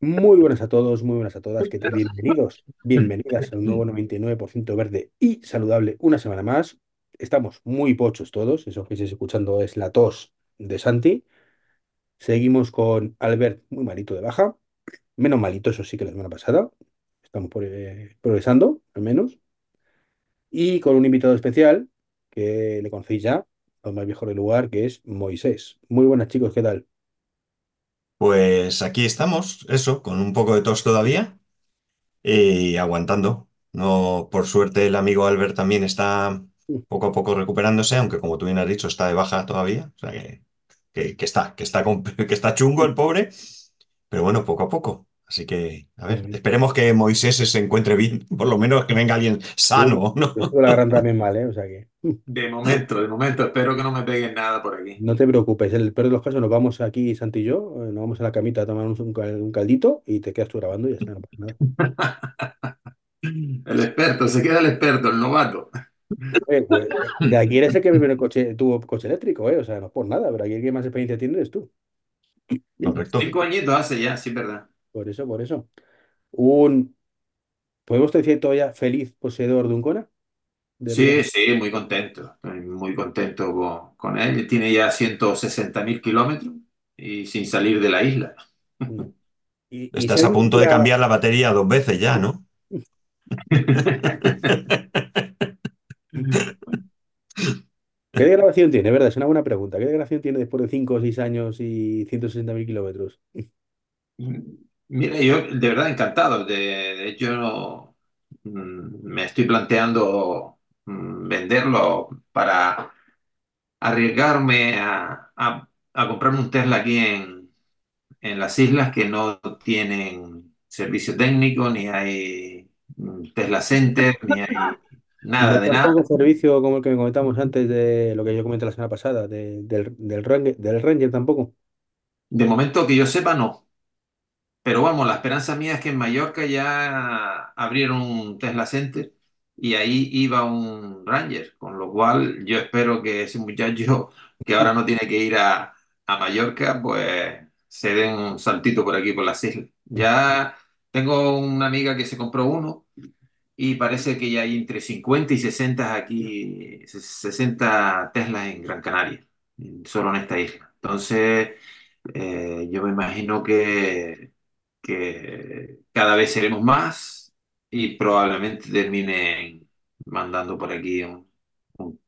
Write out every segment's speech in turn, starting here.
Muy buenas a todos, muy buenas a todas, que bienvenidos, bienvenidas a un nuevo 99% verde y saludable una semana más. Estamos muy pochos todos, eso que estáis escuchando es la tos de Santi. Seguimos con Albert muy malito de baja, menos malito, eso sí que la semana pasada. Estamos progresando, al menos. Y con un invitado especial, que le conocéis ya, los más viejos del lugar, que es Moisés. Muy buenas chicos, ¿qué tal? Pues aquí estamos, eso, con un poco de tos todavía y aguantando. No, por suerte el amigo Albert también está poco a poco recuperándose, aunque como tú bien has dicho, está de baja todavía. O sea que, que- está, que está, que está chungo el pobre, pero bueno, poco a poco. Así que, a ver, esperemos que Moisés se encuentre bien, por lo menos que venga alguien sano, ¿no? yo la también mal, ¿eh? O sea que... De momento, de momento, espero que no me peguen nada por aquí. No te preocupes, en el peor de los casos nos vamos aquí, Santi y yo, eh, nos vamos a la camita a tomar un, un cal- un caldito y te quedas tú grabando y ya está, no pasa nada. El experto, se queda el experto, el novato. Pues, de aquí eres el que primero coche, tuvo coche eléctrico, ¿eh? O sea, no es por nada, pero aquí el que más experiencia tiene eres tú. Correcto. Cinco añitos hace ya, sí, verdad. Por eso, por eso. Un, ¿podemos decir todavía feliz poseedor de un Kona? De Sí, sí, muy contento. Estoy muy contento con, con él. Tiene ya 160 mil kilómetros y sin salir de la isla. Mm. Y, y Estás a un punto de cambiar la batería dos veces ya, ¿no? ¿Qué degradación tiene, verdad? Es una buena pregunta. ¿Qué degradación tiene después de 5 o 6 años y 160.000 kilómetros? Mira, yo de verdad encantado. De, de hecho, mm, me estoy planteando mm, venderlo para arriesgarme a, a, a comprarme un Tesla aquí en, en las islas que no tienen servicio técnico, ni hay mm, Tesla Center, ni hay nada de nada. tampoco servicio como el que me comentamos antes de lo que yo comenté la semana pasada, de- del, del, Ranger, del Ranger tampoco. De momento que yo sepa, no. Pero vamos, la esperanza mía es que en Mallorca ya abrieron un Tesla Center y ahí iba un Ranger, con lo cual yo espero que ese muchacho que ahora no tiene que ir a, a Mallorca, pues se den un saltito por aquí, por las islas. Ya tengo una amiga que se compró uno y parece que ya hay entre 50 y 60 aquí, 60 Teslas en Gran Canaria, solo en esta isla. Entonces, eh, yo me imagino que, que cada vez seremos más y probablemente terminen mandando por aquí un, un,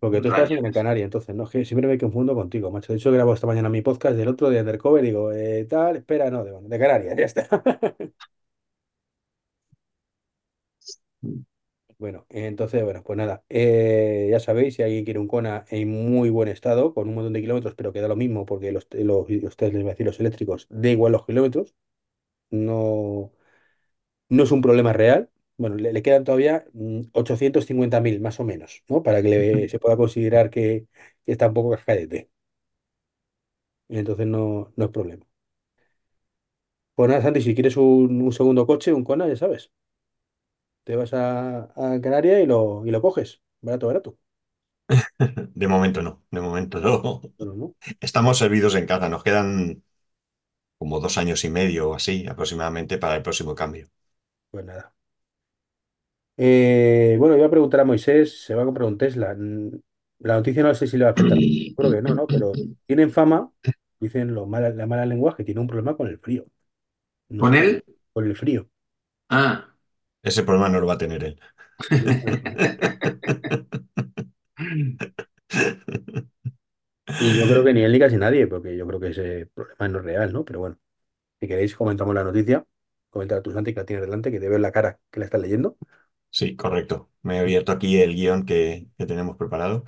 Porque tú estás en Ranger. Gran Canaria, entonces, ¿no? Es que siempre me confundo contigo, macho. De hecho, grabo esta mañana mi podcast del otro de Undercover y digo, eh, tal, espera, no, de, de Canarias, ya está. Bueno, entonces, bueno, pues nada, eh, ya sabéis, si alguien quiere un Kona en muy buen estado, con un montón de kilómetros, pero que da lo mismo, porque los, los, test, les voy a decir, los eléctricos, da igual los kilómetros, no, no es un problema real. Bueno, le, le quedan todavía mm, 850.000 más o menos, ¿no? Para que le- se pueda considerar que, que está un poco cascadete. Y entonces no, no es problema. Pues nada, Santi, si quieres un, un segundo coche, un Kona, ya sabes, te vas a, a Canarias y lo, y lo coges. Barato, barato. De momento no, de momento no. Bueno, ¿no? Estamos servidos en casa, nos quedan como dos años y medio o así aproximadamente para el próximo cambio. Pues nada. Eh, bueno, iba a preguntar a Moisés, se va a comprar un Tesla. La noticia no sé si le va a afectar. Creo que no, ¿no? Pero tienen fama, dicen los malas, las malas lenguas, que tiene un problema con el frío. No ¿Con él? Con el frío. Ah. Ese problema no lo va a tener él. Y yo creo que ni él ni casi nadie, porque yo creo que ese problema no es real, ¿no? Pero bueno, si queréis comentamos la noticia. Comenta a tu Santi que la tienes delante, que te veo en la cara que la estás leyendo. Sí, correcto. Me he abierto aquí el guion que, que tenemos preparado.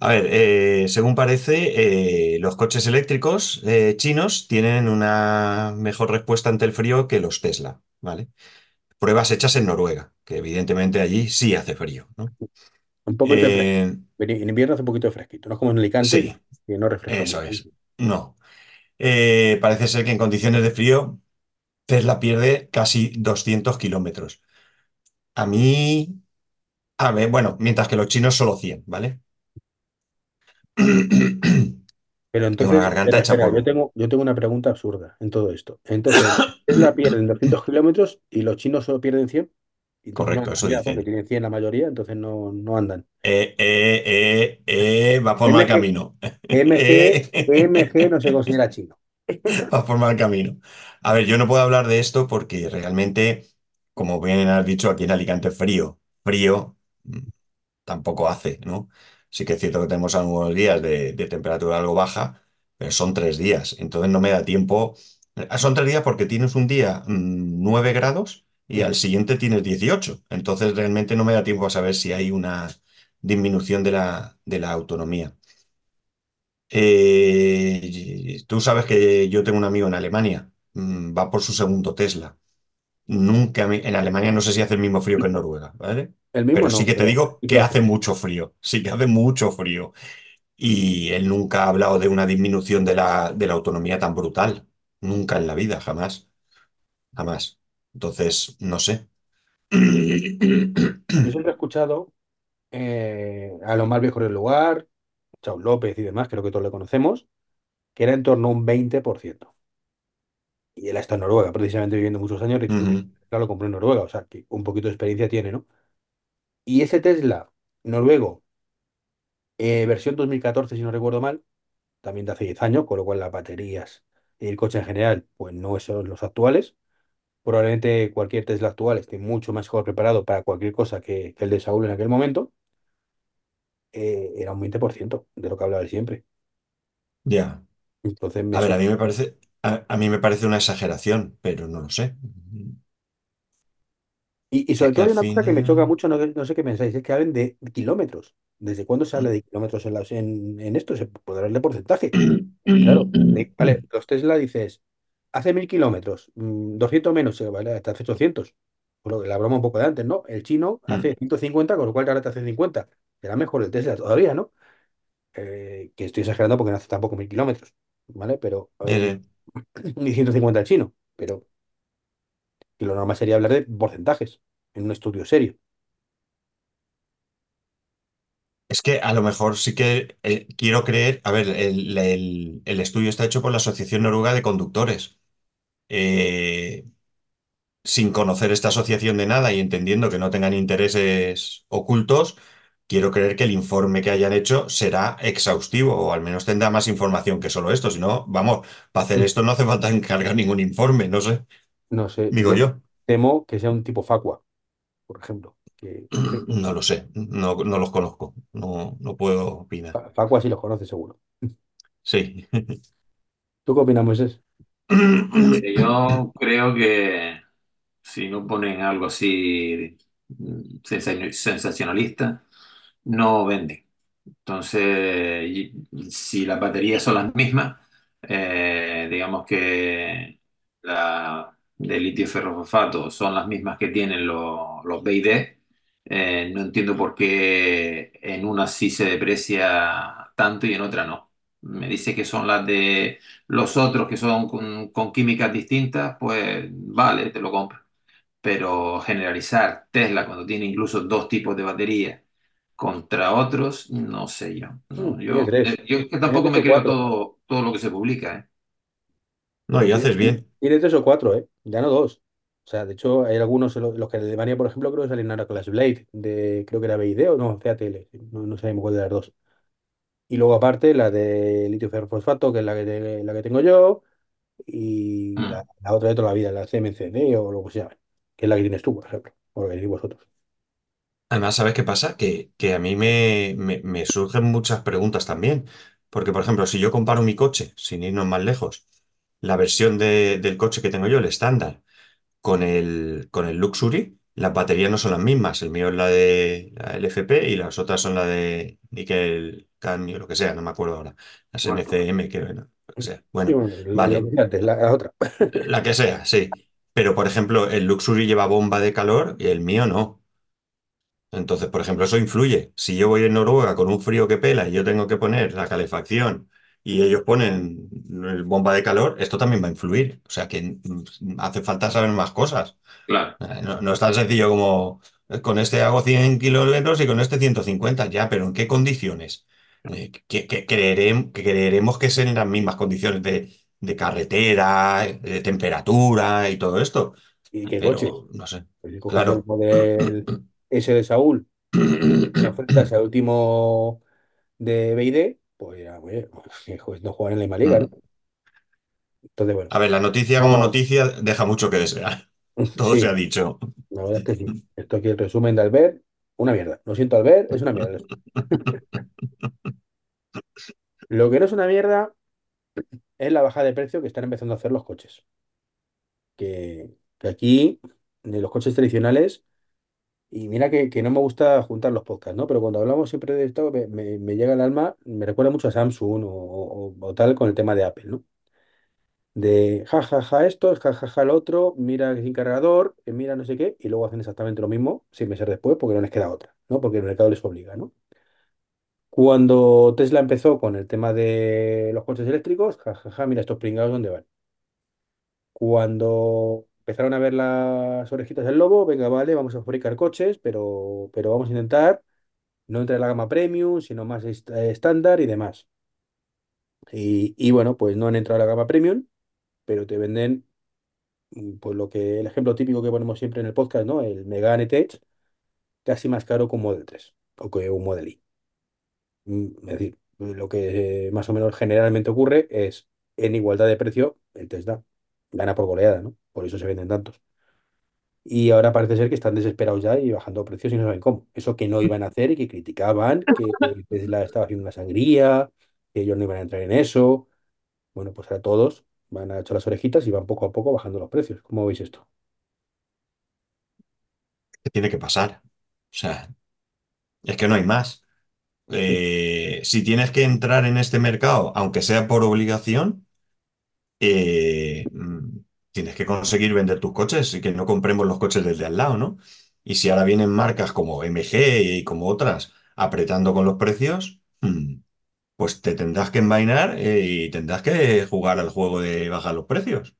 A ver, eh, según parece, eh, los coches eléctricos eh, chinos tienen una mejor respuesta ante el frío que los Tesla, ¿vale? Pruebas hechas en Noruega, que evidentemente allí sí hace frío, ¿no? Un de fresco. Eh, En invierno hace un poquito de fresquito. No es como en Alicante, sí, que no refresca eso es. No. Eh, parece ser que en condiciones de frío Tesla pierde casi 200 kilómetros. A mí, a ver, bueno, mientras que los chinos solo 100, ¿vale? Pero Tengo entonces, garganta espera, hecha espera, yo tengo, yo tengo una pregunta absurda en todo esto. Entonces, Tesla pierde 200 kilómetros y los chinos solo pierden 100. Y Correcto, eso dicen. tienen 100 la mayoría, entonces no, no andan. Eh, eh, eh, eh, va por mal camino. MG, MG Eh, no se considera chino. va por mal camino. A ver, yo no puedo hablar de esto porque realmente, como bien has dicho, aquí en Alicante es frío. Frío mm, tampoco hace, ¿no? Sí que es cierto que tenemos algunos días de, de temperatura algo baja, pero son tres días. Entonces no me da tiempo. Ah, Son tres días porque tienes un día mm, 9 grados y al siguiente tienes 18. Entonces realmente no me da tiempo a saber si hay una disminución de la, de la autonomía. Eh, tú sabes que yo tengo un amigo en Alemania, mm, va por su segundo Tesla. Nunca me- en Alemania no sé si hace el mismo frío que en Noruega, ¿vale? El mismo Pero sí que te digo que hace. hace mucho frío, sí que hace mucho frío. Y él nunca ha hablado de una disminución de la, de la autonomía tan brutal. Nunca en la vida, jamás, jamás. Entonces, no sé. Yo siempre he escuchado eh, a los más viejos del lugar, Chao López y demás, creo que todos le conocemos, que era en torno a un 20%. Y él está en Noruega, precisamente viviendo muchos años. Ujú, Tesla lo compró en Noruega, o sea, que un poquito de experiencia tiene, ¿no? Y ese Tesla noruego, eh, versión 2014, si no recuerdo mal, también de hace 10 años, con lo cual las baterías y el coche en general, pues no son los actuales. Probablemente cualquier Tesla actual esté mucho mejor preparado para cualquier cosa que, que el de Saúl en aquel momento. eh, era un 20% de lo que hablaba él siempre. Ya. Entonces me A ver, a mí me parece, a, a mí me parece una exageración, pero no lo sé. Y, y sobre todo hay una cosa que me choca mucho, no, no sé qué pensáis, es que hablen de kilómetros. ¿Desde cuándo se habla Mm. de kilómetros en, las, en, en esto? Se puede hablar de porcentaje. Claro, de- vale, los Tesla dices, hace mil kilómetros, mm, 200 menos, eh, vale, hasta hace 800. Por lo que la broma un poco de antes, ¿no? El chino hace 150, con lo cual ahora te hace 50. Será mejor el Tesla todavía, ¿no? Eh, que estoy exagerando porque no hace tampoco mil kilómetros, ¿vale? Pero, eh, ni 150 el chino, pero que lo normal sería hablar de porcentajes en un estudio serio. Es que a lo mejor sí que eh, quiero creer, a ver, el, el- el estudio está hecho por la Asociación Noruega de Conductores. Eh, sin conocer esta asociación de nada y entendiendo que no tengan intereses ocultos, quiero creer que el informe que hayan hecho será exhaustivo o al menos tendrá más información que solo esto. Si no, vamos, para hacer esto no hace falta encargar ningún informe, no sé, No sé, digo yo yo. temo que sea un tipo Facua, por ejemplo. Que, No lo sé, no, no los conozco, no, no puedo opinar. Fa- Facua sí los conoce seguro. Sí. ¿Tú qué opinas, Moisés? Yo creo que si no ponen algo así sensa- sensacionalista, no venden. Entonces, y- si las baterías son las mismas, eh, digamos que la de litio ferrofosfato son las mismas que tienen los, los BYD, eh, no entiendo por qué en una sí se deprecia tanto y en otra no. Me dice que son las de los otros que son con, con químicas distintas, pues vale, te lo compro. Pero generalizar Tesla cuando tiene incluso dos tipos de batería contra otros, no sé yo. Mm, No, yo, eh, yo es que Tiene tampoco tres me creo cuatro. todo, todo lo que se publica, ¿eh? No, y Tiene, haces bien. tiene tres o cuatro, ¿eh? Ya no dos. O sea, de hecho, hay algunos, los, que de Alemania, por ejemplo, creo que salen ahora con las Blade, de, creo que era BYD o no, CATL, no, no sabemos cuál de las dos. Y luego aparte la de litio ferrofosfato, que es la que, te- la que tengo yo, y la, Mm. la otra de toda la vida, la CMCD o lo que se llame, que es la que tienes tú, por ejemplo, o la que tenéis vosotros. Además, ¿sabes qué pasa? Que, que a mí me, me- me surgen muchas preguntas también. Porque, por ejemplo, si yo comparo mi coche, sin irnos más lejos, la versión de- del coche que tengo yo, el estándar, con el, con el Luxury, las baterías no son las mismas. El mío es la de la LFP y las otras son la de níquel, cadmio, lo que sea, no me acuerdo ahora. Las Bueno, NCM, que, bueno, lo que sea. Sí, Bueno, vale, la, la otra. la que sea, sí. Pero, por ejemplo, el Luxury lleva bomba de calor y el mío no. Entonces, por ejemplo, eso influye. Si yo voy en Noruega con un frío que pela y yo tengo que poner la calefacción y ellos ponen el bomba de calor, esto también va a influir. O sea que hace falta saber más cosas. claro. Eh, No, no es tan sencillo como eh, con este hago 100 kilómetros y con este 150 ya, pero ¿en qué condiciones? eh, que, que creerem- que creeremos que es en las mismas condiciones de, de carretera, de temperatura y todo esto. ¿Y qué coches? Pero no sé, Pues el claro. modelo S de Saúl y lo enfrentas al último de BD, pues ya, oye, pues no juegan en la misma liga, ¿no? Entonces, bueno, A ver, la noticia como noticia deja mucho que desear. Todo se ha dicho. la verdad es que sí. Esto aquí el resumen de Albert, una mierda. Lo siento, Albert, es una mierda. Lo que no es una mierda es la bajada de precio que están empezando a hacer los coches. Que, que aquí, de los coches tradicionales, y mira que, que no me gusta juntar los podcasts, ¿no? Pero cuando hablamos siempre de esto, me, me- me llega al alma, me recuerda mucho a Samsung o, o- o tal con el tema de Apple, ¿no? De ja, ja, ja esto, ja, ja, ja lo otro, mira que sin cargador, que mira no sé qué, y luego hacen exactamente lo mismo seis meses después porque no les queda otra, ¿no? Porque el mercado les obliga, ¿no? Cuando Tesla empezó con el tema de los coches eléctricos, ja, ja, ja, mira estos pringados dónde van. Cuando empezaron a ver las orejitas del lobo, venga, vale, vamos a fabricar coches, pero, pero vamos a intentar no entrar en la gama premium, sino más eh, estándar y demás. Y, y bueno, pues no han entrado en la gama premium, pero te venden, mm, pues lo que, el ejemplo típico que ponemos siempre en el podcast, ¿no? El Megane Tech, casi más caro que un Model 3 o que un Model I. Mm, Es decir, lo que más o menos generalmente ocurre es, en igualdad de precio, el Tesla gana por goleada, ¿no? Por eso se venden tantos. Y ahora parece ser que están desesperados ya y bajando precios y no saben cómo. Eso que no iban a hacer y que criticaban, que Tesla estaba haciendo una sangría, que ellos no iban a entrar en eso. Bueno, pues ahora todos van a echar las orejitas y van poco a poco bajando los precios. ¿Cómo veis esto? ¿Qué tiene que pasar? O sea, es que no hay más. Eh, si tienes que entrar en este mercado, aunque sea por obligación, eh, mm, tienes que conseguir vender tus coches y que no compremos los coches desde al lado, ¿no? Y si ahora vienen marcas como MG y como otras apretando con los precios, mm, pues te tendrás que envainar eh, y tendrás que jugar al juego de bajar los precios.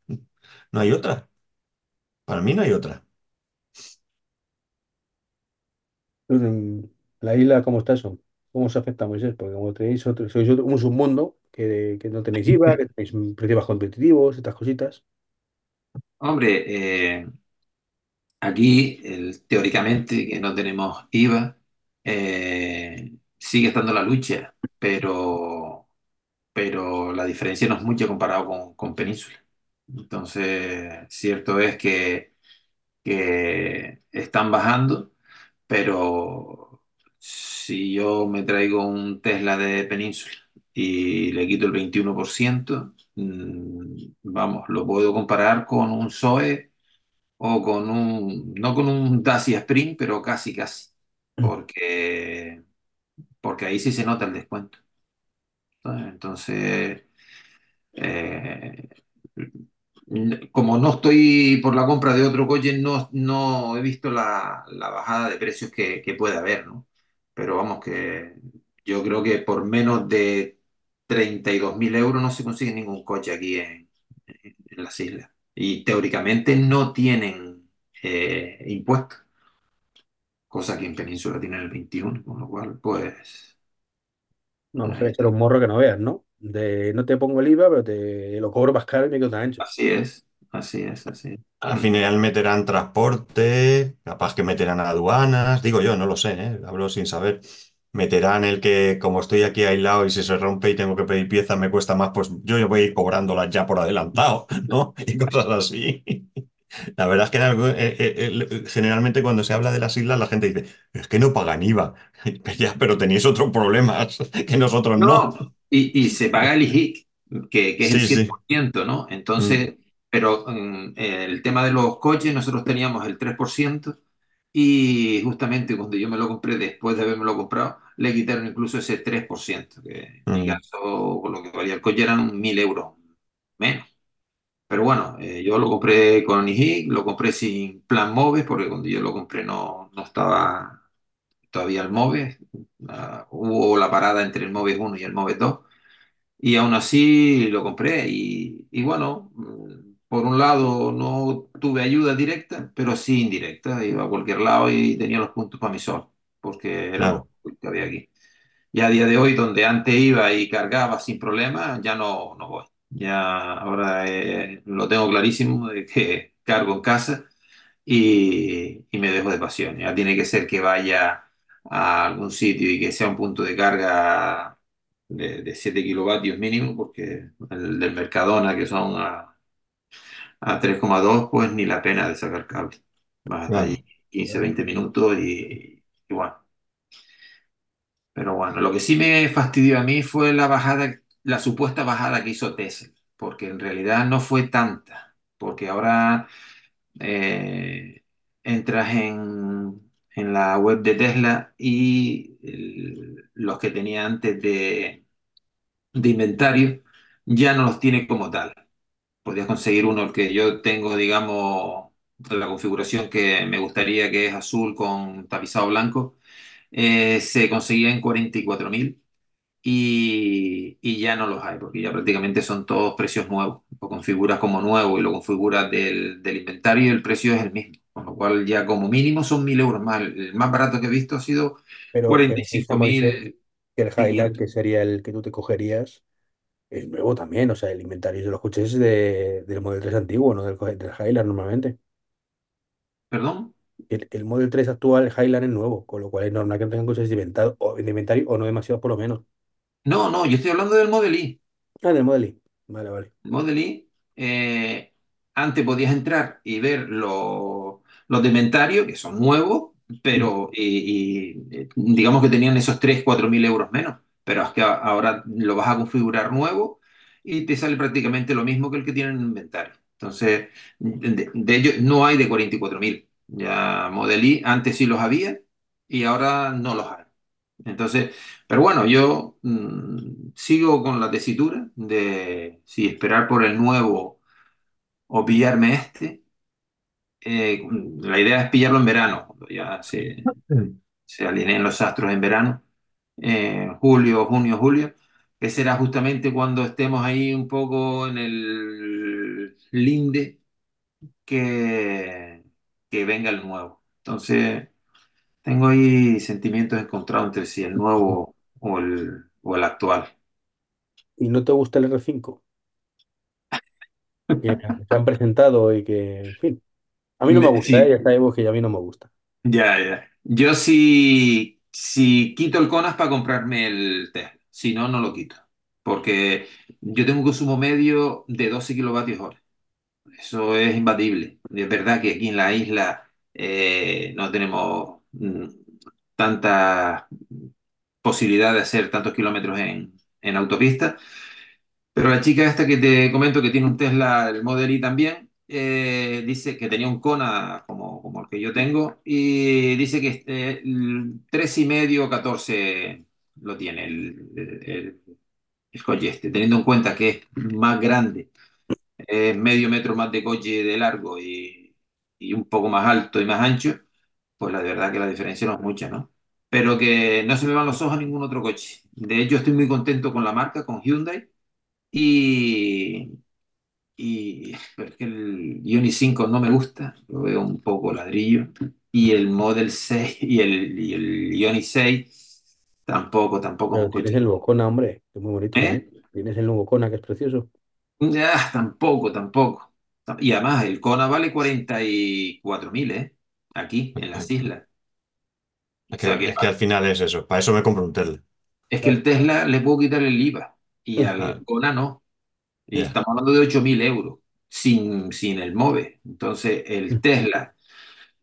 No hay otra. Para mí no hay otra. Mm, La isla, ¿cómo está eso? ¿Cómo se afecta a Moisés? Porque como tenéis otro, sois otro- un submundo que, que no tenéis IVA, que tenéis precios más competitivos, estas cositas. Hombre, eh, aquí teóricamente que no tenemos IVA, eh, sigue estando la lucha, pero, pero la diferencia no es mucha comparado con, con Península. Entonces, cierto es que, que están bajando, pero si yo me traigo un Tesla de Península y le quito el 21%, mm, vamos, lo puedo comparar con un Zoe o con un, no con un Dacia Spring, pero casi, casi, porque, porque ahí sí se nota el descuento. Entonces, eh, como no estoy por la compra de otro coche, no, no he visto la, la bajada de precios que, que puede haber, ¿no? Pero vamos, que yo creo que por menos de 32.000 euros no se consigue ningún coche aquí en, en las islas. Y teóricamente no tienen eh, impuestos. cosa que en Península tienen el 21, con lo cual, pues, No, no ahí debe ser está. un morro que no veas, ¿no? De no te pongo el IVA, pero te lo cobro más caro y me quedo tan ancho. así es, así es, así es. Al Mm. final meterán transporte, capaz que meterán aduanas, digo yo, no lo sé, ¿eh? Hablo sin saber. Meterán el que, como estoy aquí aislado y si se rompe y tengo que pedir piezas me cuesta más, pues yo, voy a ir cobrándolas ya por adelantado, ¿no? Y cosas así. La verdad es que en algo- eh, eh, eh, generalmente cuando se habla de las islas la gente dice, es que no pagan IVA. Ya, pero tenéis otros problemas que nosotros no. No, y, y se paga el IJIC, que, que es el Sí, siete sí. por ciento ¿no? Mm, Entonces, pero mm, el tema de los coches, nosotros teníamos el 3% y justamente cuando yo me lo compré, después de haberme lo comprado, le quitaron incluso ese 3% que en mi mm, caso, con lo que valía el coche eran 1.000 euros menos. Pero bueno, eh, yo lo compré con IJIC, lo compré sin plan MOVES, porque cuando yo lo compré no, no estaba todavía el MOVES. Ah, hubo la parada entre el MOVES uno y el MOVES dos Y aún así lo compré. Y, y bueno, por un lado no tuve ayuda directa, pero sí indirecta. Iba a cualquier lado y tenía los puntos para mí solo, porque era lo que había aquí. Ya a día de hoy, donde antes iba y cargaba sin problema, ya no, no voy. Ya ahora eh, lo tengo clarísimo de que cargo en casa y, y me dejo de pasión. Ya tiene que ser que vaya a algún sitio y que sea un punto de carga de, de 7 kilovatios mínimo, porque el del Mercadona, que son a, a tres coma dos pues ni la pena de sacar cable. Vas hasta allí 15, 20 minutos y, y bueno. Pero bueno, lo que sí me fastidió a mí fue la bajada, la supuesta bajada que hizo Tesla, porque en realidad no fue tanta, porque ahora eh, entras en, en la web de Tesla y el- los que tenía antes de, de inventario ya no los tiene como tal. Podrías conseguir uno el que yo tengo, digamos, la configuración que me gustaría, que es azul con tapizado blanco, eh, se conseguía en 44.000 y, y ya no los hay, porque ya prácticamente son todos precios nuevos. Lo configuras como nuevo y lo configuras del, del inventario y el precio es el mismo. Con lo cual ya como mínimo son 1.000 euros más. El más barato que he visto ha sido Pero, cuarenta pero y piensa, cinco Moisés, mil que el Highland, que sería el que tú te cogerías, es nuevo también. O sea, el inventario de los coches es de, del Model 3 antiguo, no del, co- del Highland normalmente. ¿Perdón? El, el Model 3 actual, el Highland es nuevo, con lo cual es normal que no tengan cosas de inventario, o, de inventario o no demasiado por lo menos. No, no, yo estoy hablando del Model I. Ah, del Model I. Vale, vale. Model I, eh, antes podías entrar y ver lo- los de inventario, que son nuevos, Mm. pero y, y, eh, digamos que tenían esos 3 4 mil euros menos. Pero es que ahora lo vas a configurar nuevo y te sale prácticamente lo mismo que el que tienen en inventario. Entonces, de, de ellos no hay de 44 mil. Ya Model I antes sí los había y ahora no los hay. Entonces, pero bueno, yo mm, sigo con la tesitura de si esperar por el nuevo o pillarme este. Eh, la idea es pillarlo en verano, cuando ya se, se alineen los astros en verano, eh, julio, junio, julio, que será justamente cuando estemos ahí un poco en el linde que, que venga el nuevo. Entonces, tengo ahí sentimientos encontrados entre si el nuevo o el, o el actual. ¿Y no te gusta el R5? Que se han presentado y que, en fin. A mí no me gusta, ¿eh? Ya sabemos que a mí no me gusta. ya, ya. Yo sí, sí quito el CONAS para comprarme el Tesla. Si no, no lo quito. Porque yo tengo un consumo medio de 12 kilovatios hora. Eso es imbatible. Es verdad que aquí en la isla eh, no tenemos mm, tanta posibilidad de hacer tantos kilómetros en, autopista, Pero la chica esta que te comento que tiene un Tesla, el Model Y también, eh, dice que tenía un Kona como, como el que yo tengo y dice que eh, 3 y medio, 14 lo tiene el, el, el coche este, teniendo en cuenta que es más grande, es medio metro más de coche de largo y, y un poco más alto y más ancho, pues la verdad que la diferencia no es mucha, ¿no? Pero que no se me van los ojos a ningún otro coche. De hecho, estoy muy contento con la marca, con Hyundai. Y, y pero es que el Ioni 5 no me gusta, lo veo un poco ladrillo. Y el Model 6 y el, y el Ioni 6 tampoco, tampoco Pero tienes el Kona, hombre, que es muy bonito también. ¿Eh? Tienes el nuevo Kona, que es precioso. Ya, tampoco, tampoco. Y además, el Kona vale 44.000, ¿eh? Aquí, en las islas. Es que, que es que al final es eso. Para eso me compro un Tesla. es que el Tesla le puedo quitar el IVA y al Kona no. Y ya. estamos hablando de 8.000 euros sin, sin el MOVE. Entonces, el Tesla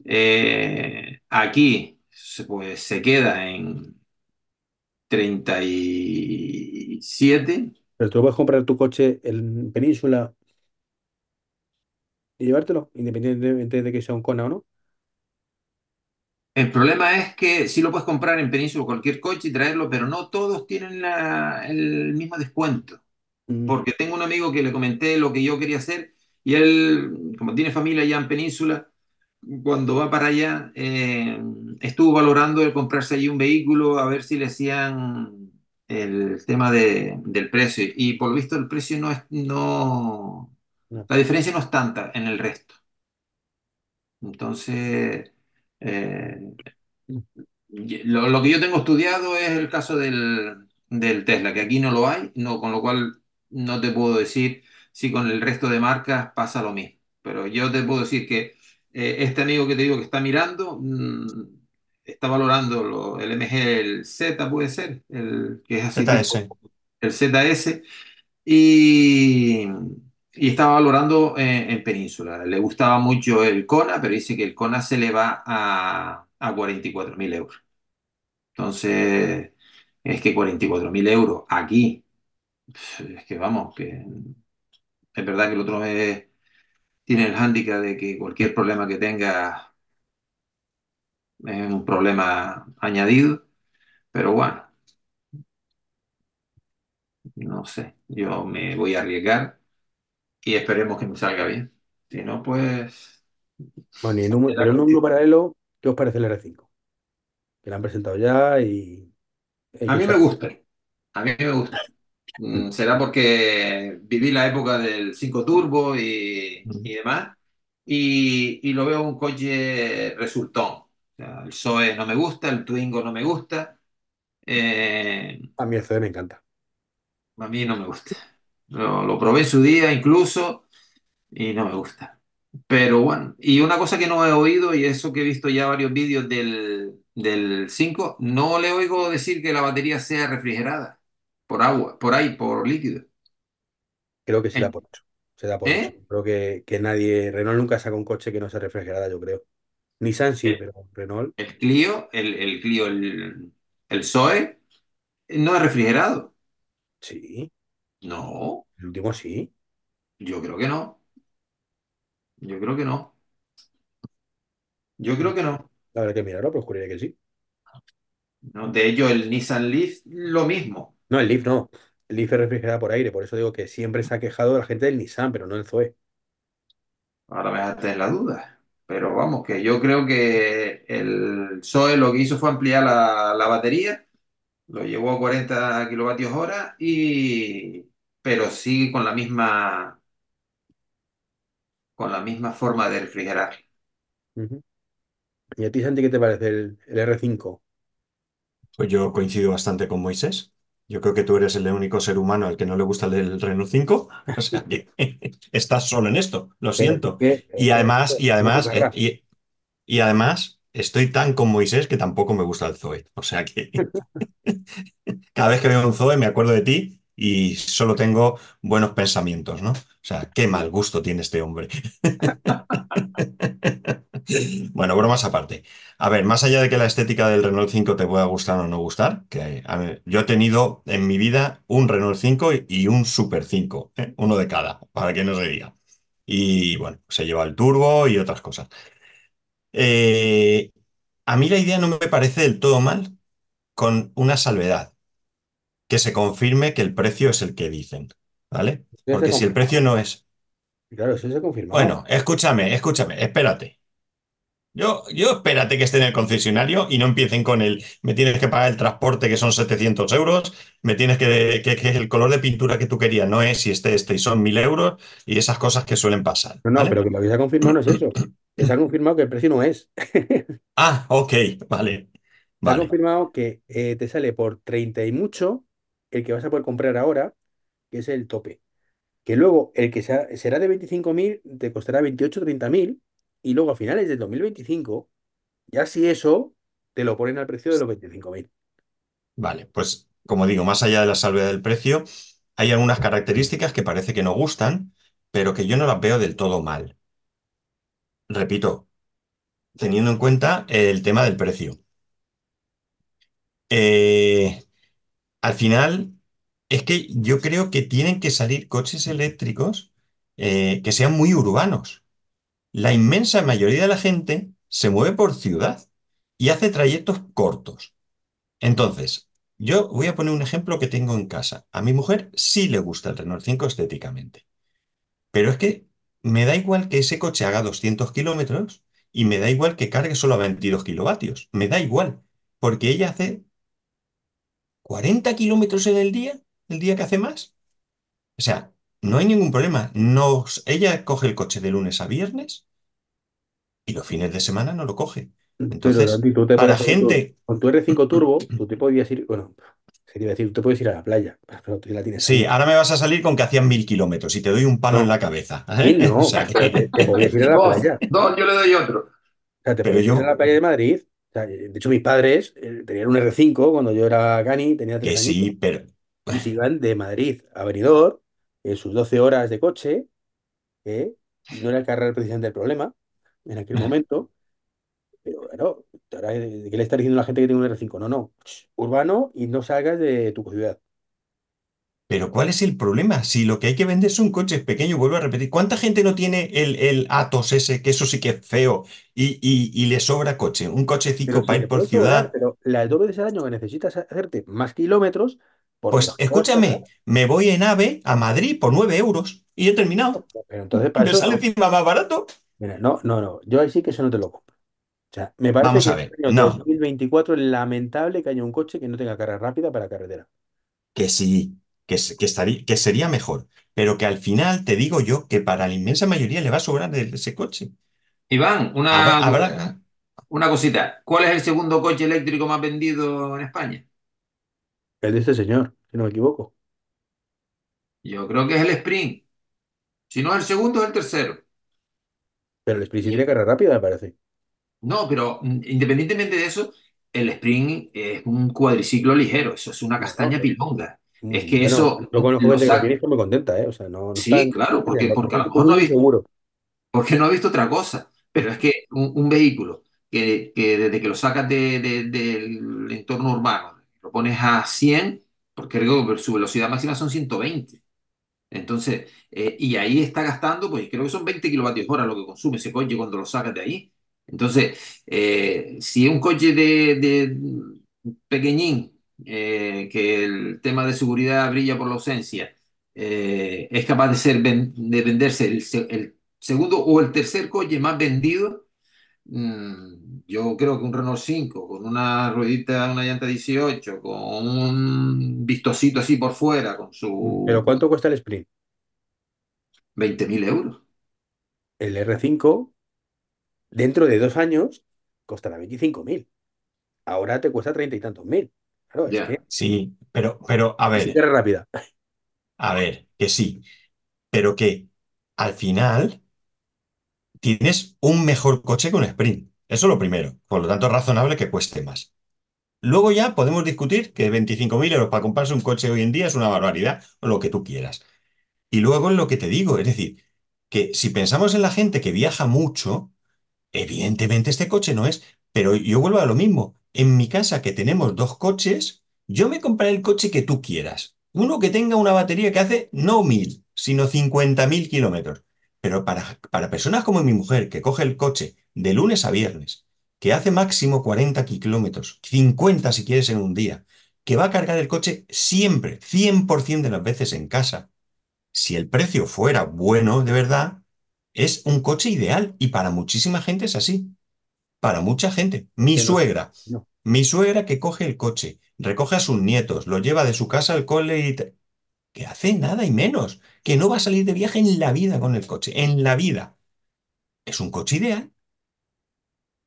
Eh, aquí se- pues se queda en 37. Pero tú puedes comprar tu coche en Península y llevártelo, independientemente de que sea un Kona o no. El problema es que sí lo puedes comprar en Península cualquier coche y traerlo, pero no todos tienen la- el mismo descuento. Porque tengo un amigo que le comenté lo que yo quería hacer y él, como tiene familia allá en Península, cuando va para allá, eh, estuvo valorando el comprarse allí un vehículo a ver si le hacían el tema de- del precio. Y por lo visto el precio no es, no. la diferencia no es tanta en el resto. Entonces, eh, Lo, lo que yo tengo estudiado es el caso del, del Tesla, que aquí no lo hay, no, con lo cual no te puedo decir si con el resto de marcas pasa lo mismo. Pero yo te puedo decir que eh, este amigo que te digo que está mirando, mm, está valorando lo- el MG, el Z puede ser, el que es así ZS. tipo el ZS, y, y estaba valorando en, en Península. Le gustaba mucho el Kona, pero dice que el Kona se le va a, a 44 mil euros. Entonces, es que 44 mil euros aquí, es que vamos, que es verdad que el otro mes tiene el hándicap de que cualquier problema que tenga es un problema añadido, pero bueno, no sé, yo me voy a arriesgar y esperemos que me salga bien. Si no, pues Bueno, y en un- pero en un mundo paralelo, ¿qué os parece el R5? Que lo han presentado ya y A mí me gusta, a mí me gusta. Mm, Será porque viví la época del 5 Turbo y, y demás, y, y lo veo un coche resultón. O sea, el Zoe no me gusta, el Twingo no me gusta, eh, A mí el CD me encanta. a mí no me gusta. Lo, lo probé en su día incluso y no me gusta. Pero bueno, y una cosa que no he oído, y eso que he visto ya varios vídeos del, del 5, no le oigo decir que la batería sea refrigerada por agua, por ahí, por líquido. Creo que se da por hecho. Se da por hecho. ¿Eh? Creo que, que nadie, Renault nunca saca un coche que no sea refrigerada, yo creo. Nissan sí, pero Renault El Clio, el, el Clio, el, el Zoe, no es refrigerado. sí. No, El último sí. yo creo que no. Yo creo que no. Yo creo que no. Habrá que mirarlo, pero juraría que sí. No, De hecho, el Nissan Leaf, lo mismo. No, el Leaf no. El Leaf es refrigerada por aire, por eso digo que siempre se ha quejado la gente del Nissan, pero no el Zoe. Ahora me dejaste en la duda. Pero vamos, que yo creo que el Zoe lo que hizo fue ampliar la, la batería, lo llevó a 40 kilovatios hora, y, pero sigue con la misma, con la misma forma de refrigerar. ¿Y a ti, Santi, qué te parece el, el R5? Pues yo coincido bastante con Moisés. Yo creo que tú eres el único ser humano al que no le gusta el Renault 5. O sea que estás solo en esto, lo siento. Y además, y además, eh, y, y además, estoy tan con Moisés que tampoco me gusta el Zoe. O sea que cada vez que veo un Zoe me acuerdo de ti y solo tengo buenos pensamientos, ¿no? O sea, qué mal gusto tiene este hombre. Bueno, bromas aparte. A ver, más allá de que la estética del Renault 5 te pueda gustar o no gustar, que yo he tenido en mi vida un Renault 5 y un Super 5, ¿eh? Uno de cada, para que no se diga. Y bueno, se lleva el turbo y otras cosas. Eh, a mí la idea no me parece del todo mal, con una salvedad, que se confirme que el precio es el que dicen, ¿vale? Porque si el precio no es... Claro, eso se ha confirmado. Bueno, escúchame, escúchame, espérate. Yo, yo espérate que esté en el concesionario y no empiecen con el, me tienes que pagar el transporte que son 700 euros, me tienes que, que, que el color de pintura que tú querías no es si este, este y son 1000 euros y esas cosas que suelen pasar, No, no, ¿vale? pero que lo que se ha confirmado no es eso. Que se ha confirmado que el precio no es. Ah, ok, vale, Se ha confirmado que eh, te sale por 30 y mucho el que vas a poder comprar ahora, que es el tope. Que luego el que sea- será de 25.000 te costará 28 o 30.000 y luego a finales del 2025, ya si eso, te lo ponen al precio de los 25.000. vale. Pues como digo, más allá de la salvedad del precio, hay algunas características que parece que no gustan, pero que yo no las veo del todo mal. Repito, teniendo en cuenta el tema del precio. Eh, Al final, es que yo creo que tienen que salir coches eléctricos eh, que sean muy urbanos. La inmensa mayoría de la gente se mueve por ciudad y hace trayectos cortos. Entonces, yo voy a poner un ejemplo que tengo en casa. A mi mujer sí le gusta el Renault 5 estéticamente, pero es que me da igual que ese coche haga 200 kilómetros y me da igual que cargue solo a 22 kilovatios. Me da igual, porque ella hace 40 kilómetros en el día, el día que hace más. O sea, no hay ningún problema. Nos, ella coge el coche de lunes a viernes y los fines de semana no lo coge. Pero Entonces, tú te para puedes con tu, gente, con tu R5 Turbo, tú te podías ir, bueno, se te iba a decir, tú te puedes ir a la playa, pero tú ya la tienes sí, ahí. ahora me vas a salir con que hacían mil kilómetros y te doy un palo en la cabeza. ¿eh? No, sea pero te, que, te podías ir a la Dos, playa. dos, yo le doy otro. O sea, te pero podías ir a la yo, playa de Madrid. O sea, de hecho, mis padres eh, tenían un R5 cuando yo era Cani, tenía que tres añitos, sí, pero y se iban de Madrid a Benidorm en sus 12 horas de coche, ¿eh? No era el carrer precisamente el problema en aquel momento. Pero claro, ahora, ¿de qué le está diciendo a la gente que tiene un R5? No, no, urbano y no salgas de tu ciudad. Pero ¿cuál es el problema? Si lo que hay que vender son coches pequeños, vuelvo a repetir, ¿cuánta gente no tiene el, el Atos ese, que eso sí que es feo, y, y- y le sobra coche? Un cochecito para ir por sobrar, ciudad. pero las dos veces al año que necesitas hacerte más kilómetros, Pues escúchame, me voy en AVE a Madrid por 9 euros y he terminado. pero entonces para Me eso sale encima más barato. Mira, no, no, no, yo ahí sí que eso no te lo compro. O sea, me parece Vamos que a en ver, el año no, 2024 es lamentable que haya un coche que no tenga carga rápida para carretera. que sí, que, estaría, que sería mejor, pero que al final te digo yo que para la inmensa mayoría le va a sobrar de- ese coche. Iván, Habrá, una, habrá- una cosita. ¿Cuál es el segundo coche eléctrico más vendido en España? El de este señor, si no me equivoco. Yo creo que es el Sprint. Si no es el segundo, es el tercero. Pero el Sprint sí tiene carga rápida, me parece. no, pero mm, independientemente de eso, el Sprint es un cuadriciclo ligero. Eso es una castaña pilonga. Es mm, que Bueno, eso yo conozco lo gente que lo tiene y saca. está muy contenta, ¿eh? O sea, no, no Sí, están claro, porque, porque a lo mejor no ha visto, inseguro. porque no ha visto otra cosa. Pero es que un, un vehículo que, que desde que lo sacas de- de- del entorno urbano, lo pones a 100, porque creo que su velocidad máxima son 120. Entonces, eh, y ahí está gastando, pues creo que son 20 kilovatios hora lo que consume ese coche cuando lo sacas de ahí. Entonces, eh, si es un coche de, de pequeñín, eh, que el tema de seguridad brilla por la ausencia, eh, es capaz de ser de venderse el, el segundo o el tercer coche más vendido, yo creo que un Renault 5 con una ruedita, una llanta 18, con un vistosito así por fuera, con Mm, Pero su ¿cuánto cuesta el Sprint? 20.000 euros. El R5, dentro de dos años, costará 25.000. Ahora te cuesta treinta y tantos mil. Claro, es Ya. que sí, pero, pero a ver, rápida. a ver, que sí, pero que al final tienes un mejor coche que un Sprint. Eso es lo primero. Por lo tanto, es razonable que cueste más. Luego ya podemos discutir que 25.000 euros para comprarse un coche hoy en día es una barbaridad o lo que tú quieras. Y luego es lo que te digo, es decir, que si pensamos en la gente que viaja mucho, evidentemente este coche no es, pero yo vuelvo a lo mismo. En mi casa que tenemos dos coches, yo me compraré el coche que tú quieras. Uno que tenga una batería que hace no mil, sino 50.000 kilómetros. Pero para, para personas como mi mujer, que coge el coche de lunes a viernes, que hace máximo 40 kilómetros, 50 si quieres en un día, que va a cargar el coche siempre, 100% de las veces en casa, si el precio fuera bueno de verdad, es un coche ideal y para muchísima gente es así. Para mucha gente. Mi suegra, no. mi suegra que coge el coche, recoge a sus nietos, lo lleva de su casa al cole y te- que hace nada y menos, que no va a salir de viaje en la vida con el coche, en la vida. Es un coche ideal.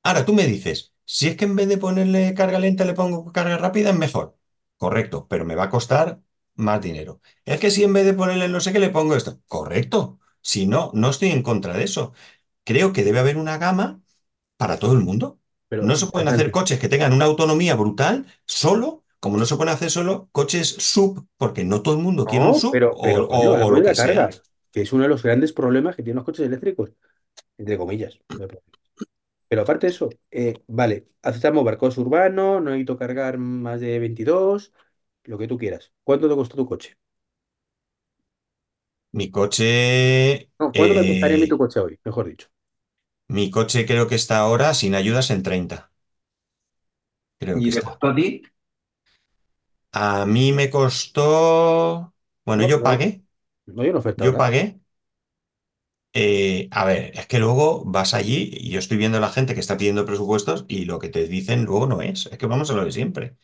Ahora tú me dices, si es que en vez de ponerle carga lenta le pongo carga rápida, es mejor. Correcto, pero me va a costar más dinero. Es que si en vez de ponerle no sé qué le pongo esto. Correcto. Si no, no estoy en contra de eso. Creo que debe haber una gama para todo el mundo. Pero No se pueden hacer coches que tengan una autonomía brutal solo, como no se pueden hacer solo coches sub, porque no todo el mundo quiere un No, sub pero, o, pero coño, o- o lo que carga, sea. que es uno de los grandes problemas que tienen los coches eléctricos, entre comillas. Pero aparte de eso, eh, vale, aceptamos barcos urbanos, no necesito cargar más de 22, lo que tú quieras. ¿Cuánto te costó tu coche? Mi coche, No, ¿cuánto te costaría a mí tu eh, coche hoy? Mejor dicho. mi coche creo que está ahora sin ayudas en 30. Creo que ¿Y te está. costó a ti? A mí me costó, bueno, No, yo no, pagué, no hay una oferta yo ahora. pagué. eh, a ver, es que luego vas allí y yo estoy viendo a la gente que está pidiendo presupuestos y lo que te dicen luego no es. Es que vamos a lo de siempre.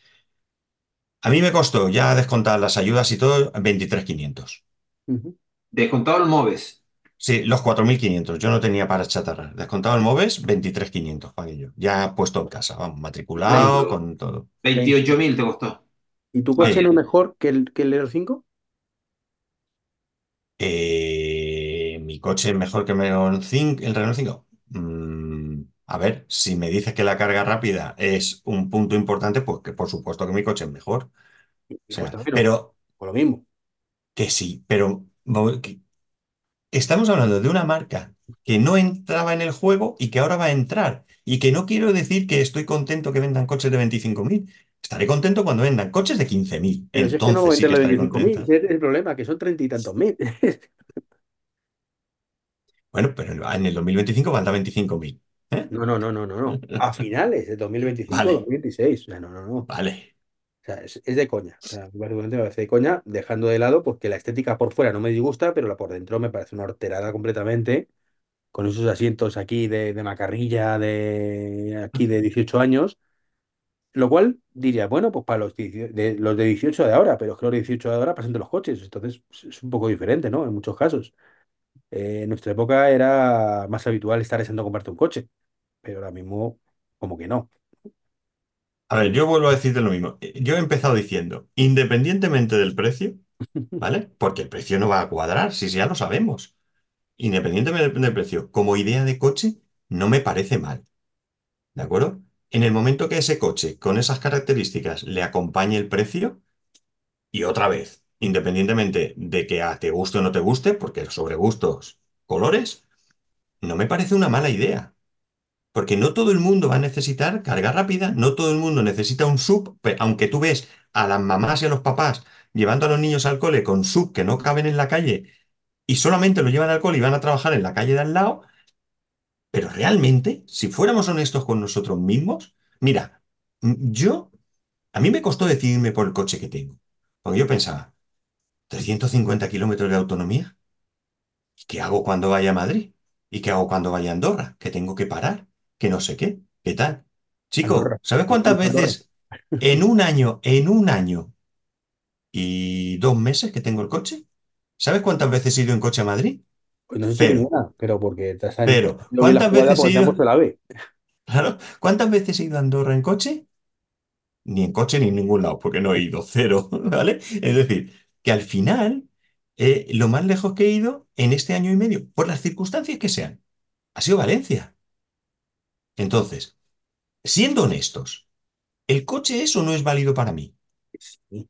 A mí me costó, ya descontar las ayudas y todo, 23.500. Ujú. Descontado el MOVES. Sí, los 4.500. Yo no tenía para chatarrar. Descontado el Moves, 23.500 pagué yo. Ya puesto en casa, vamos, matriculado, con todo. 28.000 te costó. ¿Y tu coche no es mejor que el, que el Euro 5? Eh, ¿mi coche es mejor que el Renault 5? ¿El Renault 5? Mm, a ver, si me dices que la carga rápida es un punto importante, pues que por supuesto que mi coche es mejor. O Y sea, cuesta menos, pero por lo mismo. que sí, pero que- estamos hablando de una marca que no entraba en el juego y que ahora va a entrar. Y que no quiero decir que estoy contento que vendan coches de 25.000. Estaré contento cuando vendan coches de 15.000. Pero si es que no Entonces sí que estaré 25.000, contento. es el problema, que son treinta y tantos mil. Bueno, pero en el 2025 valdrá 25.000. ¿eh? No, no, no, no, no, no. A finales de 2025 Vale, 2026. O sea, no, no, no. O vale. sea, es, es de coña. O sea, básicamente me parece de coña, dejando de lado porque la estética por fuera no me disgusta, pero la por dentro me parece una horterada completamente. Con esos asientos aquí de, de macarrilla de aquí de 18 años. Lo cual diría, bueno, pues para los, 18 de, los de 18 de ahora, pero es que los de 18 de ahora pasan de los coches. Entonces es un poco diferente, ¿no? En muchos casos. Eh, en nuestra época era más habitual estar deseando comprarte un coche, pero ahora mismo como que no. A ver, yo vuelvo a decirte lo mismo. Eh, Yo he empezado diciendo, independientemente del precio, ¿vale? Porque el precio no va a cuadrar, si ya lo sabemos. Independientemente del precio, como idea de coche, no me parece mal. ¿De acuerdo? En el momento que ese coche con esas características le acompañe el precio, y otra vez, independientemente de que a te guste o no te guste, porque sobre gustos, colores, no me parece una mala idea. Porque no todo el mundo va a necesitar carga rápida, no todo el mundo necesita un sub, aunque tú ves a las mamás y a los papás llevando a los niños al cole con sub que no caben en la calle y solamente lo llevan al cole y van a trabajar en la calle de al lado, pero realmente, si fuéramos honestos con nosotros mismos, mira, yo, a mí me costó decidirme por el coche que tengo. Porque yo pensaba, 350 kilómetros de autonomía, ¿y qué hago cuando vaya a Madrid? ¿Y qué hago cuando vaya a Andorra? Que tengo que parar, que no sé qué, ¿qué tal? Andorra. Chico, ¿sabes ¿Por qué cuántas veces en un año, en un año y dos meses que tengo el coche? ¿Sabes cuántas veces he ido en coche a Madrid? Pues no hecho Cero, ninguna, pero porque te vi la ¿Cuántas veces he ido? puesto la B. Claro, ¿cuántas veces he ido a Andorra en coche? Ni en coche ni en ningún lado, porque no he ido, cero, ¿vale? Es decir, que al final, eh, lo más lejos que he ido en este año y medio, por las circunstancias que sean, ha sido Valencia. Entonces, siendo honestos, ¿el coche es o no es válido para mí? Sí,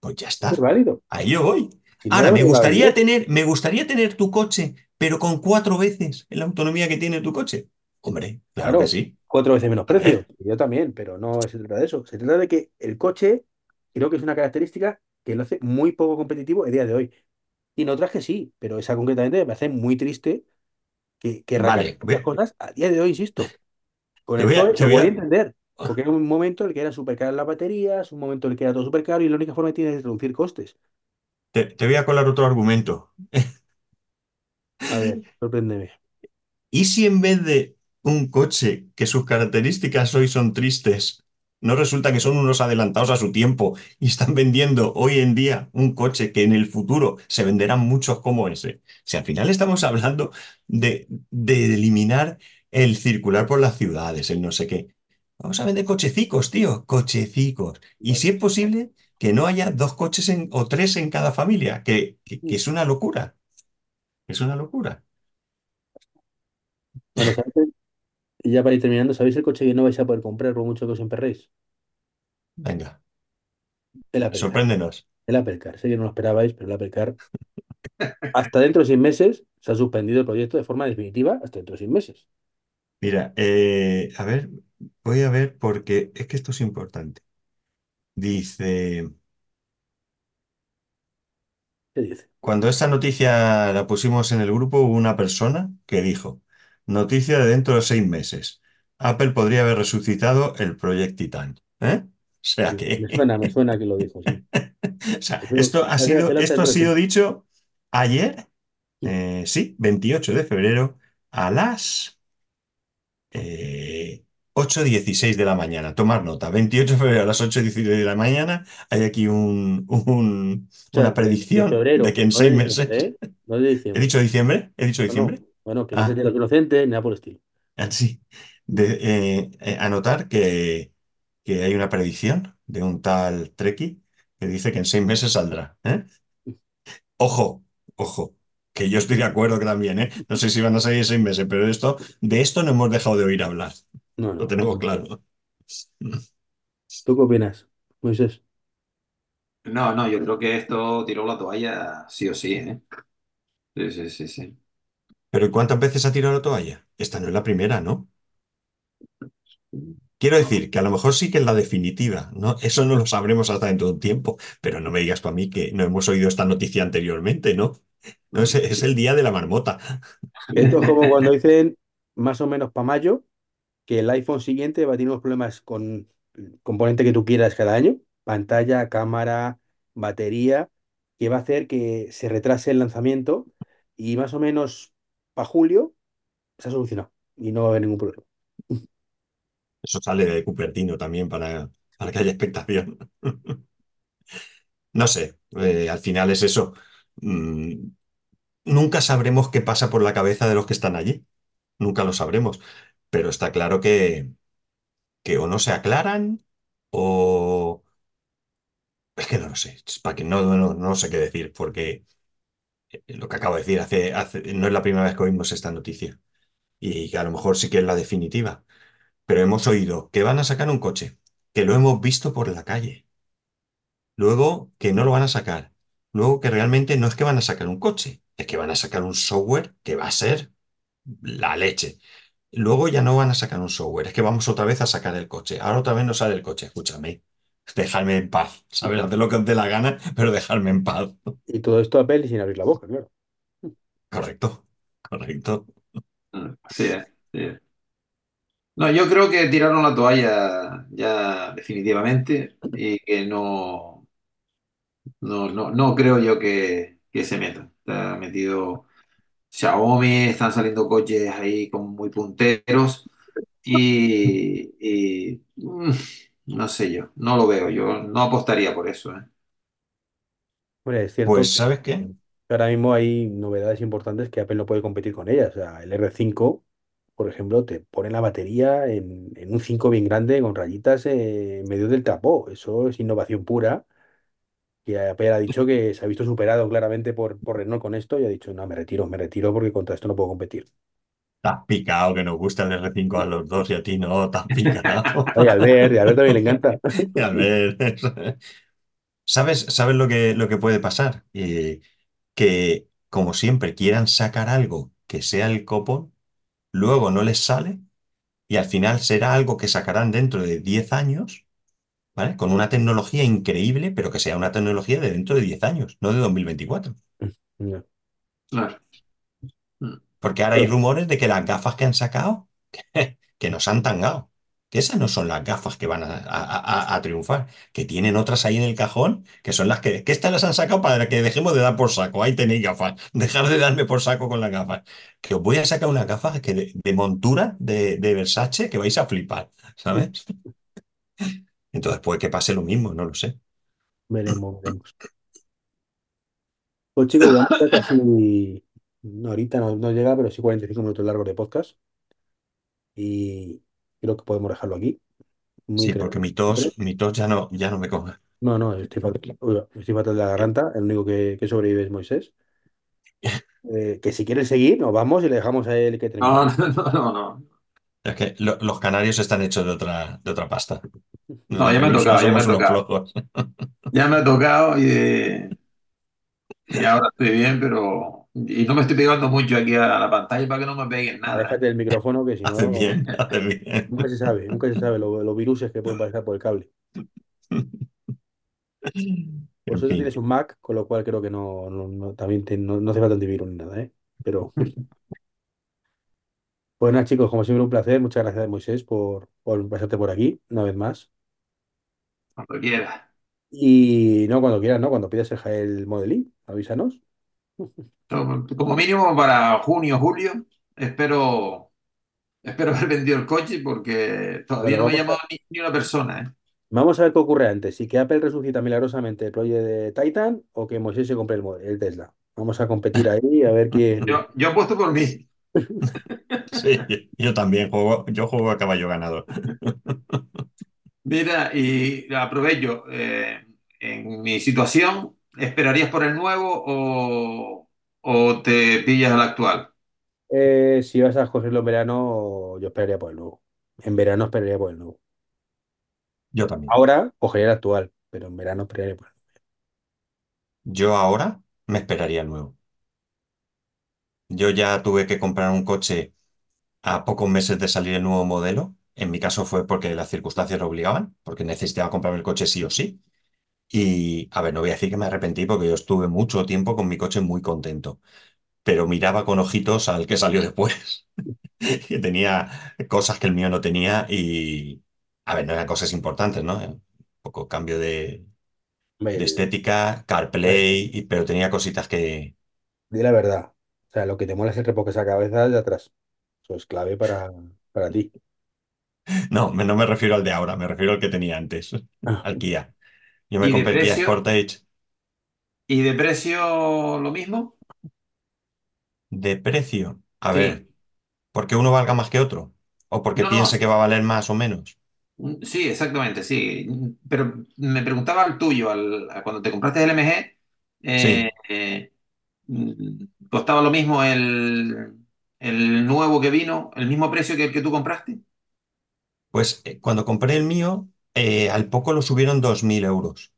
Pues ya es está, válido. ahí yo voy. Ahora, era me gustaría B10, tener, me gustaría tener tu coche, pero con cuatro veces la autonomía que tiene tu coche. Hombre, claro que sí. cuatro veces menos A precio. ver, Yo también, pero no se trata de eso. Se trata de que el coche creo que es una característica que lo hace muy poco competitivo el día de hoy. Y en otras que sí, pero esa concretamente me hace muy triste que, que vale, ve- cosas a día de hoy, insisto. Con el voy a, voy a a, entender, porque era un momento en el que eran súper caras las baterías, un momento en el que era todo súper caro y la única forma que tienes es reducir costes. Te, te voy a colar otro argumento. A ver, sorpréndeme. ¿Y si en vez de un coche que sus características hoy son tristes, no resulta que son unos adelantados a su tiempo y están vendiendo hoy en día un coche que en el futuro se venderán muchos como ese? Si al final estamos hablando de, de eliminar el circular por las ciudades, el no sé qué. Vamos a vender cochecicos, tío, cochecicos. Y si es posible, que no haya dos coches en- o tres en cada familia, que, que que es una locura. Es una locura. bueno. Y ya para ir terminando, ¿sabéis el coche que no vais a poder comprar por mucho que os emperréis? Venga, El Apple Car. sorpréndenos. El Apple Car. Sé que no lo esperabais, pero el Apple Car, hasta dentro de seis meses, se ha suspendido el proyecto de forma definitiva hasta dentro de seis meses. Mira, eh, a ver, voy a ver porque es que esto es importante. Dice, ¿Qué dice? cuando esta noticia la pusimos en el grupo, hubo una persona que dijo, noticia de dentro de seis meses. Apple podría haber resucitado el Project Titan. ¿Eh? O sea Me me que, suena, me suena que lo dijo, sí. o sea, esto ha sido, esto ha sido dicho ayer, eh, sí, 28 de febrero, a las... eh, ocho dieciséis de la mañana. Tomar nota. 28 de febrero a las ocho dieciséis de la mañana hay aquí un, un- O sea, una de predicción de que en no seis meses... ¿eh? No de ¿He diciembre. dicho diciembre? ¿He dicho Bueno, diciembre? bueno, que no se Ah, tiene los inocentes, ni nada por el estilo. así. De, eh, eh, anotar que, que hay una predicción de un tal Treki que dice que en seis meses saldrá. ¿eh? Ojo, ojo, que yo estoy de acuerdo que también, ¿eh? No sé si van a salir seis meses, pero esto, de esto no hemos dejado de oír hablar. No, Lo no. tenemos claro. ¿Tú qué opinas, Moisés? No, no, yo creo que esto tiró la toalla sí o sí, ¿eh? Sí, sí, sí, sí. Pero ¿y cuántas veces ha tirado la toalla? Esta no es la primera, ¿no? Quiero decir que a lo mejor sí que es la definitiva, ¿no? Eso no lo sabremos hasta dentro de un tiempo, pero no me digas tú a mí que no hemos oído esta noticia anteriormente, ¿no? No, es, es el día de la marmota. Esto es como cuando dicen más o menos para mayo que el iPhone siguiente va a tener unos problemas con el componente que tú quieras cada año, pantalla, cámara, batería, que va a hacer que se retrase el lanzamiento y más o menos para julio se ha solucionado y no va a haber ningún problema. Eso sale de Cupertino también para, para que haya expectación. No sé, eh, al final es eso. Mm, nunca sabremos qué pasa por la cabeza de los que están allí. Nunca lo sabremos. Pero está claro que, que o no se aclaran o... Es que no lo sé. Para que no, no, no sé qué decir, porque eh, lo que acabo de decir hace, no es la primera vez que oímos esta noticia. Y que a lo mejor sí que es la definitiva. Pero hemos oído que van a sacar un coche, que lo hemos visto por la calle. Luego que no lo van a sacar. Luego que realmente no es que van a sacar un coche, es que van a sacar un software que va a ser la leche. Luego ya no van a sacar un software, es que vamos otra vez a sacar el coche. Ahora otra vez no sale el coche, escúchame. Dejadme en paz, ¿sabes? Haced lo que os dé la gana, pero dejadme en paz. Y todo esto Apple sin abrir la boca, claro. Correcto, correcto. Sí, es, sí es. No, yo creo que tiraron la toalla ya definitivamente y que no, no, no, no creo yo que, que se metan. Está metido Xiaomi, están saliendo coches ahí como muy punteros y, y, mm, no sé yo, no lo veo, yo no apostaría por eso, ¿eh? Hombre, es cierto Pues, que ¿sabes qué? ahora mismo hay novedades importantes que Apple no puede competir con ellas. O sea, el R5, por ejemplo, te pone la batería en, en un 5 bien grande con rayitas eh, en medio del tapó. Eso es innovación pura. Y Apple ha dicho que se ha visto superado claramente por, por Renault con esto y ha dicho, no, me retiro, me retiro porque contra esto no puedo competir. Estás picado, que nos gusta el R5 a los dos y a ti no, estás picado. Oye, Albert, y a Albert también le encanta. Y a ver, ¿sabes, sabes lo que, lo que puede pasar? Eh, que, como siempre, quieran sacar algo que sea el copón, luego no les sale y al final será algo que sacarán dentro de 10 años, ¿vale? Con una tecnología increíble, pero que sea una tecnología de dentro de 10 años, no de 2024. No. Claro. Mm. Porque ahora hay rumores de que las gafas que han sacado, que nos han tangado, que esas no son las gafas que van a, a- a- a triunfar, que tienen otras ahí en el cajón, que son las que, que estas las han sacado para que dejemos de dar por saco. Ahí tenéis gafas, dejar de darme por saco con las gafas. Que os voy a sacar unas gafas que de, de montura de, de Versace que vais a flipar, ¿sabes? Entonces puede que pase lo mismo, no lo sé. Veremos, veremos. Pues chicos, llevamos ya casi, no, ahorita no, no llega, pero sí 45 minutos largos de podcast y creo que podemos dejarlo aquí. Muy Sí, porque interesante. mi tos, mi tos ya no, ya no me coge. No, no, estoy fatal, uy, estoy fatal de la garganta, el único que, que sobrevive es Moisés. Eh, que si quieres seguir, nos vamos y le dejamos a él que termine. No, no, no, no. Es que lo- los canarios están hechos de otra, de otra pasta. No, ya me ha tocado, ya me ha tocado. Ya me ha tocado y, y ahora estoy bien, pero... Y no me estoy pegando mucho aquí a la pantalla para que no me peguen nada. Aléjate del micrófono, que si Haces no, bien, haces bien. nunca se sabe, nunca se sabe lo- los viruses que pueden pasar por el cable. En Vosotros fin, tienes un Mac, con lo cual creo que no, no, no- también te- no, no hace falta antivirus ni nada, ¿eh? Pero, pues nada, chicos, como siempre, un placer. Muchas gracias, Moisés, por, por pasarte por aquí una vez más. Cuando quieras. Y no, cuando quieras, ¿no? Cuando pidas el, el Model I, avísanos. Como como mínimo para junio, julio, espero espero haber vendido el coche porque todavía Bueno, no me ha vamos a, llamado ni, ni una persona, ¿eh? vamos a ver qué ocurre antes. Si que Apple resucita milagrosamente el proyecto de Titan o que Mosé se compre el, mo- el Tesla. Vamos a competir ahí a ver quién. Yo, yo apuesto por mí. Sí, yo también juego, yo juego a caballo ganador. Mira, y aprovecho, eh, en mi situación, ¿esperarías por el nuevo o, o te pillas al actual? Eh, si vas a cogerlo en verano, yo esperaría por el nuevo. En verano esperaría por el nuevo. Yo también. Ahora cogería el actual, pero en verano esperaría por el Yo ahora me esperaría el nuevo. Yo ya tuve que comprar un coche a pocos meses de salir el nuevo modelo. En mi caso fue porque las circunstancias lo obligaban, porque necesitaba comprarme el coche sí o sí. Y, a ver, no voy a decir que me arrepentí porque yo estuve mucho tiempo con mi coche muy contento, pero miraba con ojitos al que salió después, que tenía cosas que el mío no tenía y, a ver, no eran cosas importantes, ¿no? Un poco cambio de, estética, CarPlay, y- pero tenía cositas que... Di la verdad. O sea, lo que te mola es el repoque esa cabeza de atrás. Eso es clave para, para ti. No, no me refiero al de ahora, me refiero al que tenía antes, Ah, al Kia. Yo me ¿Y de compré el Kia precio? Sportage ¿Y de precio lo mismo? de precio. A ver, Sí. ¿porque uno valga más que otro? ¿O porque No, no, piense que va a valer más o menos? Mm, Sí, exactamente, sí. Pero me preguntaba al tuyo, al, a cuando te compraste el MG, eh, Sí, eh, mm, ¿costaba lo mismo el, el nuevo que vino, el mismo precio que el que tú compraste? Pues eh, cuando compré el mío, eh, al poco lo subieron 2.000 euros.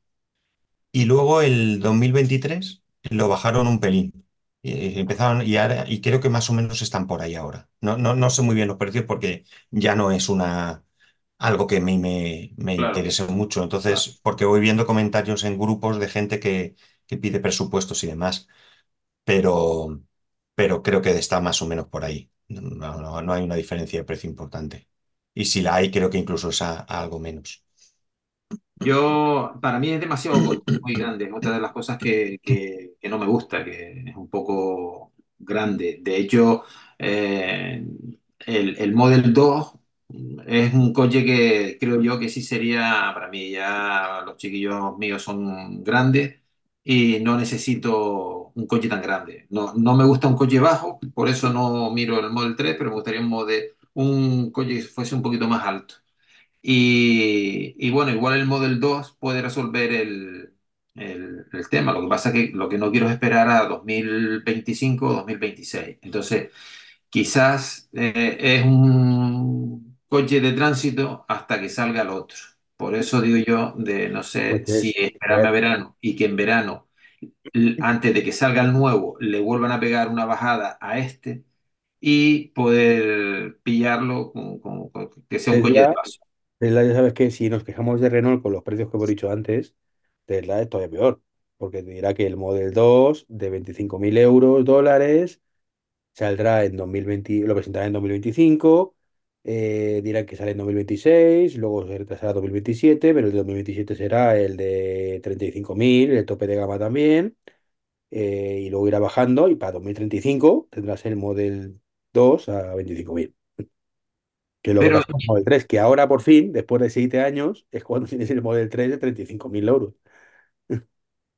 Y luego el 2023 lo bajaron un pelín. Y empezaron, y, ahora- y creo que más o menos están por ahí ahora. No, no, no sé muy bien los precios porque ya no es una, algo que a mí me, me Claro, interese mucho. claro. Entonces, porque voy viendo comentarios en grupos de gente que, que pide presupuestos y demás, pero, pero creo que está más o menos por ahí. No, no, no hay una diferencia de precio importante. Y si la hay, creo que incluso es a- a algo menos. Yo, para mí es demasiado muy grande. Otra de las cosas que, que- que no me gusta, que es un poco grande. De hecho, eh, el, el Model 2 es un coche que creo yo que sí sería, para mí ya los chiquillos míos son grandes y no necesito un coche tan grande. No, no me gusta un coche bajo, por eso no miro el Model 3, pero me gustaría un, model, un coche que fuese un poquito más alto. Y, y bueno, igual el Model 2 puede resolver el, el- el tema. Lo que pasa es que lo que no quiero es esperar a 2025 o 2026. Entonces, quizás eh, es un coche de tránsito hasta que salga el otro. Por eso digo yo de no sé si esperarme a ver, verano y que en verano, antes de que salga el nuevo, le vuelvan a pegar una bajada a este y poder pillarlo con, con- con- que sea un. Tesla ya sabes que si nos quejamos de Renault con los precios que hemos dicho antes, Tesla es todavía peor. Porque te dirá que el Model 2 de 25.000 euros dólares Saldrá en 2020, lo presentará en 2025, eh, dirán que sale en 2026, luego se retrasará a 2027, pero el de 2027 será el de 35.000, el tope de gama también, eh, y luego irá bajando y para 2035 tendrás el Model 2 a 25.000, que es lo que Pero pasa con el Model 3, que ahora por fin, después de 7 años, es cuando tienes el Model 3 de 35.000 euros.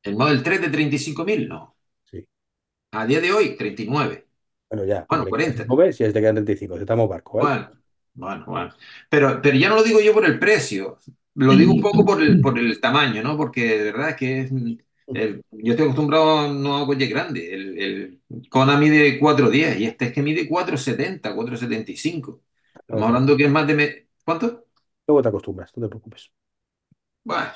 El Model 3 de 35.000 no. Sí, A día de hoy, 39. bueno, ya, Bueno, le quitas 40. el Nove, si te quedan 35, estamos barco, ¿vale? Bueno, bueno, bueno. Pero, pero ya no lo digo yo por el precio, lo digo un poco por el, por el tamaño, ¿no? Porque de verdad es que es, el- yo estoy acostumbrado no a coche grande. El, el Kona mide 410 y este es que mide 470, 475. Luego Estamos hablando que es más de... me- ¿Cuánto? luego te acostumbras, no te preocupes. Bueno,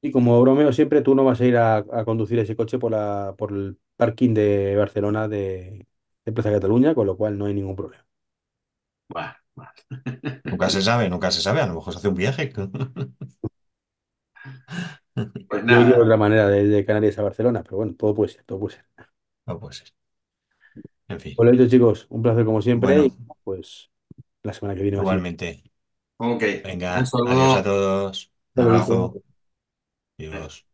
Y como bromeo siempre, tú no vas a ir a, a conducir ese coche por, la, por el parking de Barcelona de, de Plaza Cataluña, con lo cual no hay ningún problema. bueno, bueno. Nunca se sabe, nunca se sabe. A lo mejor se hace un viaje. Pues Yo iría de nada, otra manera de, de Canarias a Barcelona, pero bueno, todo puede ser, todo puede ser. No puede ser. En fin. Pues lo dicho, chicos, un placer como siempre y Bueno, pues la semana que viene va a ser. igualmente. ok. Un Venga, adiós a saludo. todos. Un Hasta abrazo. luego. Adiós.